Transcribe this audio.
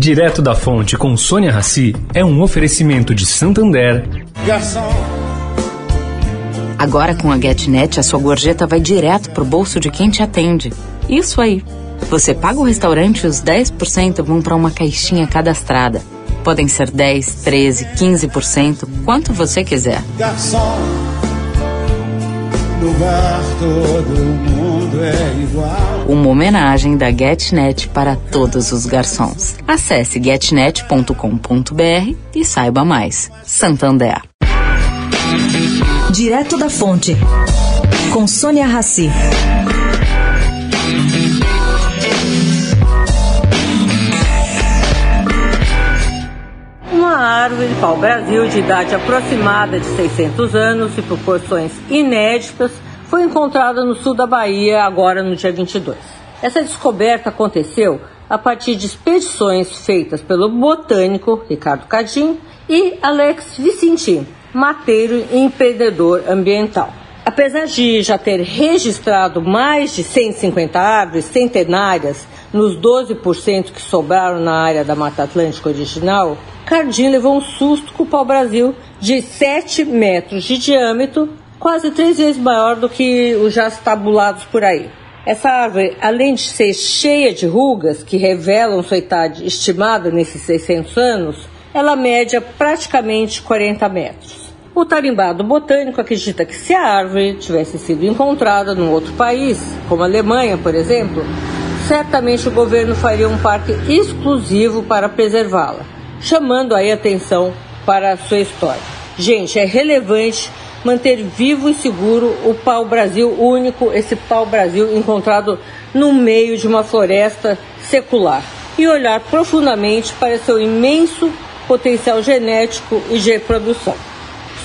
Direto da Fonte com Sônia Rassi é um oferecimento de Santander. Garçom. Agora com a GetNet, a sua gorjeta vai direto pro bolso de quem te atende. Isso aí. Você paga o restaurante e os 10% vão para uma caixinha cadastrada. Podem ser 10, 13, 15%, quanto você quiser. Garçom, no bar todo mundo é igual. Uma homenagem da GetNet para todos os garçons. Acesse getnet.com.br e saiba mais. Santander. Direto da Fonte, com Sônia Rassi. Árvore pau-brasil de idade aproximada de 600 anos e proporções inéditas foi encontrada no sul da Bahia agora no dia 22. Essa descoberta aconteceu a partir de expedições feitas pelo botânico Ricardo Cadim e Alex Vicentin, mateiro e empreendedor ambiental. Apesar de já ter registrado mais de 150 árvores centenárias nos 12% que sobraram na área da Mata Atlântica original, Cardim levou um susto com o pau-brasil de 7 metros de diâmetro, quase três vezes maior do que os já tabulados por aí. Essa árvore, além de ser cheia de rugas que revelam sua idade estimada nesses 600 anos, ela mede praticamente 40 metros. O tarimbado botânico acredita que se a árvore tivesse sido encontrada num outro país, como a Alemanha, por exemplo, certamente o governo faria um parque exclusivo para preservá-la, chamando aí atenção para a sua história. Gente, é relevante manter vivo e seguro o pau-brasil único, esse pau-brasil encontrado no meio de uma floresta secular, e olhar profundamente para seu imenso potencial genético e de reprodução.